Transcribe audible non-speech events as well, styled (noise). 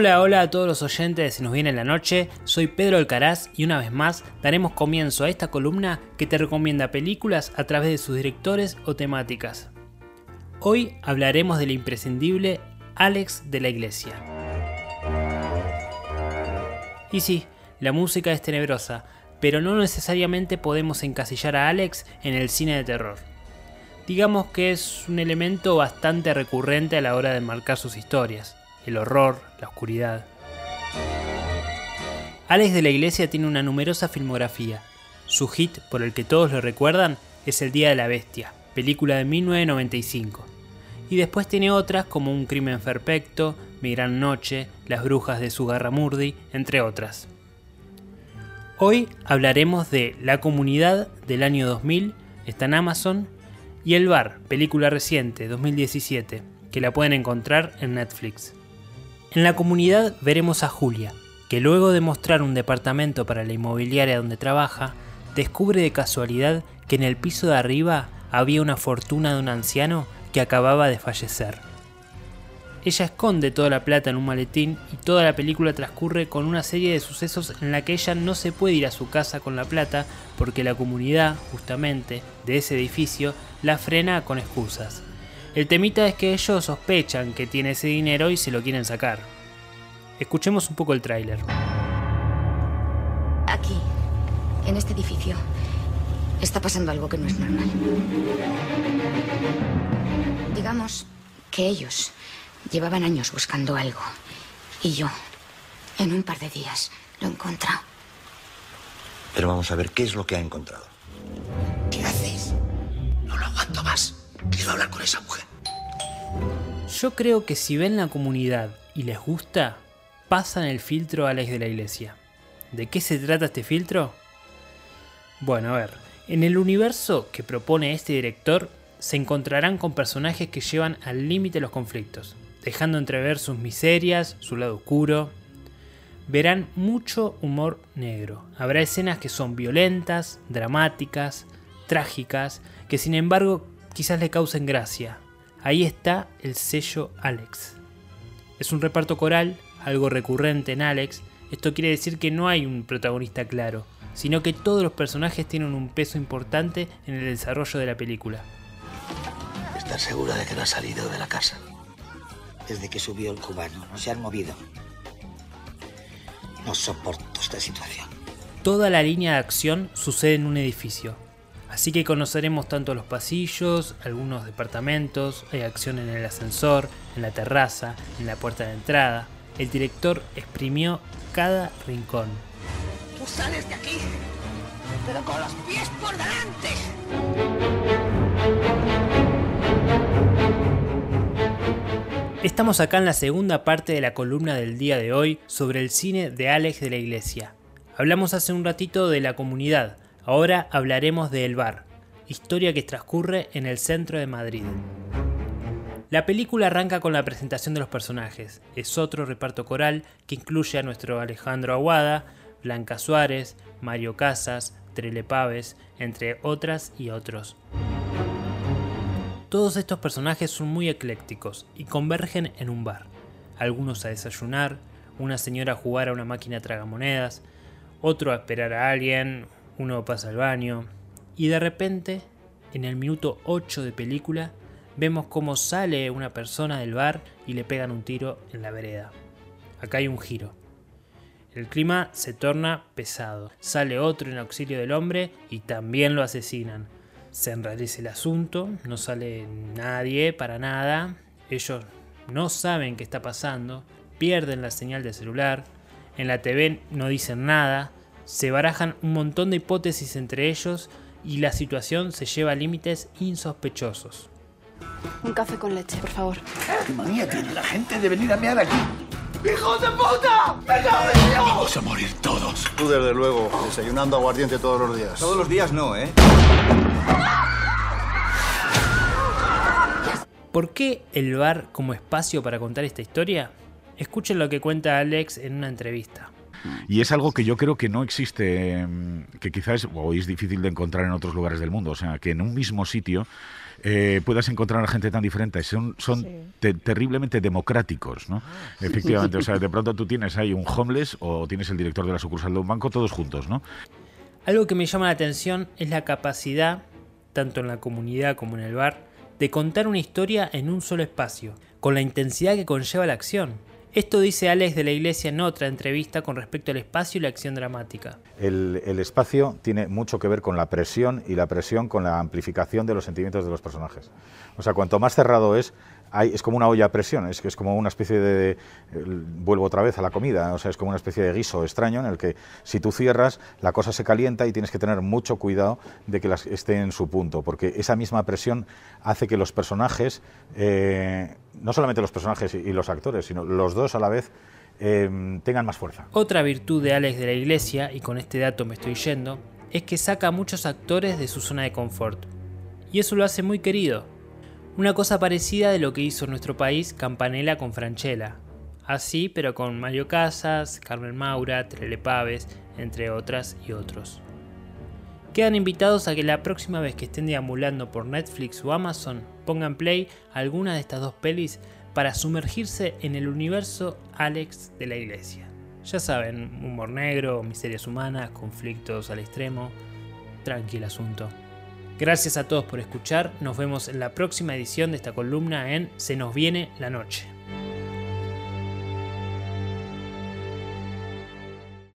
Hola, hola a todos los oyentes de Se nos viene la noche, soy Pedro Alcaraz y una vez más daremos comienzo a esta columna que te recomienda películas a través de sus directores o temáticas. Hoy hablaremos del imprescindible Alex de la Iglesia. Y sí, la música es tenebrosa, pero no necesariamente podemos encasillar a Alex en el cine de terror. Digamos que es un elemento bastante recurrente a la hora de marcar sus historias el horror, la oscuridad. Alex de la Iglesia tiene una numerosa filmografía. Su hit, por el que todos lo recuerdan, es El Día de la Bestia, película de 1995. Y después tiene otras como Un Crimen Perfecto, Mi Gran Noche, Las Brujas de Sugarramurdi, entre otras. Hoy hablaremos de La Comunidad del año 2000, está en Amazon, y El Bar, película reciente, 2017, que la pueden encontrar en Netflix. En la comunidad veremos a Julia, que luego de mostrar un departamento para la inmobiliaria donde trabaja, descubre de casualidad que en el piso de arriba había una fortuna de un anciano que acababa de fallecer. Ella esconde toda la plata en un maletín y toda la película transcurre con una serie de sucesos en la que ella no se puede ir a su casa con la plata porque la comunidad, justamente, de ese edificio la frena con excusas. El temita es que ellos sospechan que tiene ese dinero y se lo quieren sacar. Escuchemos un poco el tráiler. Aquí, en este edificio, está pasando algo que no es normal. Digamos que ellos llevaban años buscando algo. Y yo, en un par de días, lo he encontrado. Pero vamos a ver qué es lo que ha encontrado. ¿Qué haces? No lo aguanto más. Quiero hablar con esa mujer. Yo creo que si ven la comunidad y les gusta, pasan el filtro a Alex de la Iglesia. ¿De qué se trata este filtro? Bueno, a ver, en el universo que propone este director se encontrarán con personajes que llevan al límite los conflictos, dejando entrever sus miserias, su lado oscuro. Verán mucho humor negro. Habrá escenas que son violentas, dramáticas, trágicas, que sin embargo quizás le causen gracia. Ahí está el sello Alex. Es un reparto coral, algo recurrente en Alex. Esto quiere decir que no hay un protagonista claro, sino que todos los personajes tienen un peso importante en el desarrollo de la película. ¿Estás segura de que no ha salido de la casa? Desde que subió el cubano, no se han movido. No soporto esta situación. Toda la línea de acción sucede en un edificio, Así que conoceremos tanto los pasillos, algunos departamentos, hay acción en el ascensor, en la terraza, en la puerta de entrada. El director exprimió cada rincón. Tú sales de aquí, pero con los pies por delante. Estamos acá en la segunda parte de la columna del día de hoy sobre el cine de Alex de la Iglesia. Hablamos hace un ratito de la comunidad, Ahora hablaremos de El Bar, historia que transcurre en el centro de Madrid. La película arranca con la presentación de los personajes. Es otro reparto coral que incluye a nuestro Alejandro Aguada, Blanca Suárez, Mario Casas, Trele Paves, entre otras y otros. Todos estos personajes son muy eclécticos y convergen en un bar. Algunos a desayunar, una señora a jugar a una máquina tragamonedas, otro a esperar a alguien, uno pasa al baño y de repente, en el minuto 8 de película, vemos cómo sale una persona del bar y le pegan un tiro en la vereda. Acá hay un giro. El clima se torna pesado. Sale otro en auxilio del hombre y también lo asesinan. Se enrarece el asunto, no sale nadie para nada. Ellos no saben qué está pasando, pierden la señal de celular. En la TV no dicen nada, se barajan un montón de hipótesis entre ellos y la situación se lleva a límites insospechosos. Un café con leche, por favor. ¿Qué manía tiene la gente de venir a mear aquí? ¡Hijos de puta! ¡Me Vamos a morir todos. Tú, desde luego, desayunando aguardiente todos los días. Todos los días no, ¿eh? ¿Por qué el bar como espacio para contar esta historia? Escuchen lo que cuenta Alex en una entrevista. Y es algo que yo creo que no existe, mm, que quizás es, o es difícil de encontrar en otros lugares del mundo. O sea, que en un mismo sitio eh, puedas encontrar a gente tan diferente. Son, son terriblemente democráticos, ¿no? Efectivamente, o sea, (laughs) de pronto tú tienes ahí un homeless o tienes el director de la sucursal de un banco, todos juntos, ¿no? Algo que me llama la atención es la capacidad, tanto en la comunidad como en el bar, de contar una historia en un solo espacio, con la intensidad que conlleva la acción. Esto dice Alex de la Iglesia en otra entrevista con respecto al espacio y la acción dramática. El, espacio tiene mucho que ver con la presión y la presión con la amplificación de los sentimientos de los personajes. O sea, cuanto más cerrado es, es como una olla a presión, es, es como una especie de, Vuelvo otra vez a la comida, o sea, es como una especie de guiso extraño en el que si tú cierras, la cosa se calienta y tienes que tener mucho cuidado de que las, esté en su punto, porque esa misma presión hace que los personajes, eh, no solamente los personajes y, los actores, sino los dos a la vez, eh, tengan más fuerza. Otra virtud de Alex de la Iglesia, y con este dato me estoy yendo, es que saca a muchos actores de su zona de confort. Y eso lo hace muy querido. Una cosa parecida de lo que hizo nuestro país Campanella con Franchella. Así, pero con Mario Casas, Carmen Maura, Trele Paves, entre otras y otros. Quedan invitados a que la próxima vez que estén deambulando por Netflix o Amazon pongan play alguna de estas dos pelis para sumergirse en el universo Alex de la Iglesia. Ya saben, humor negro, miserias humanas, conflictos al extremo, tranquilo asunto. Gracias a todos por escuchar, nos vemos en la próxima edición de esta columna en Se nos viene la noche.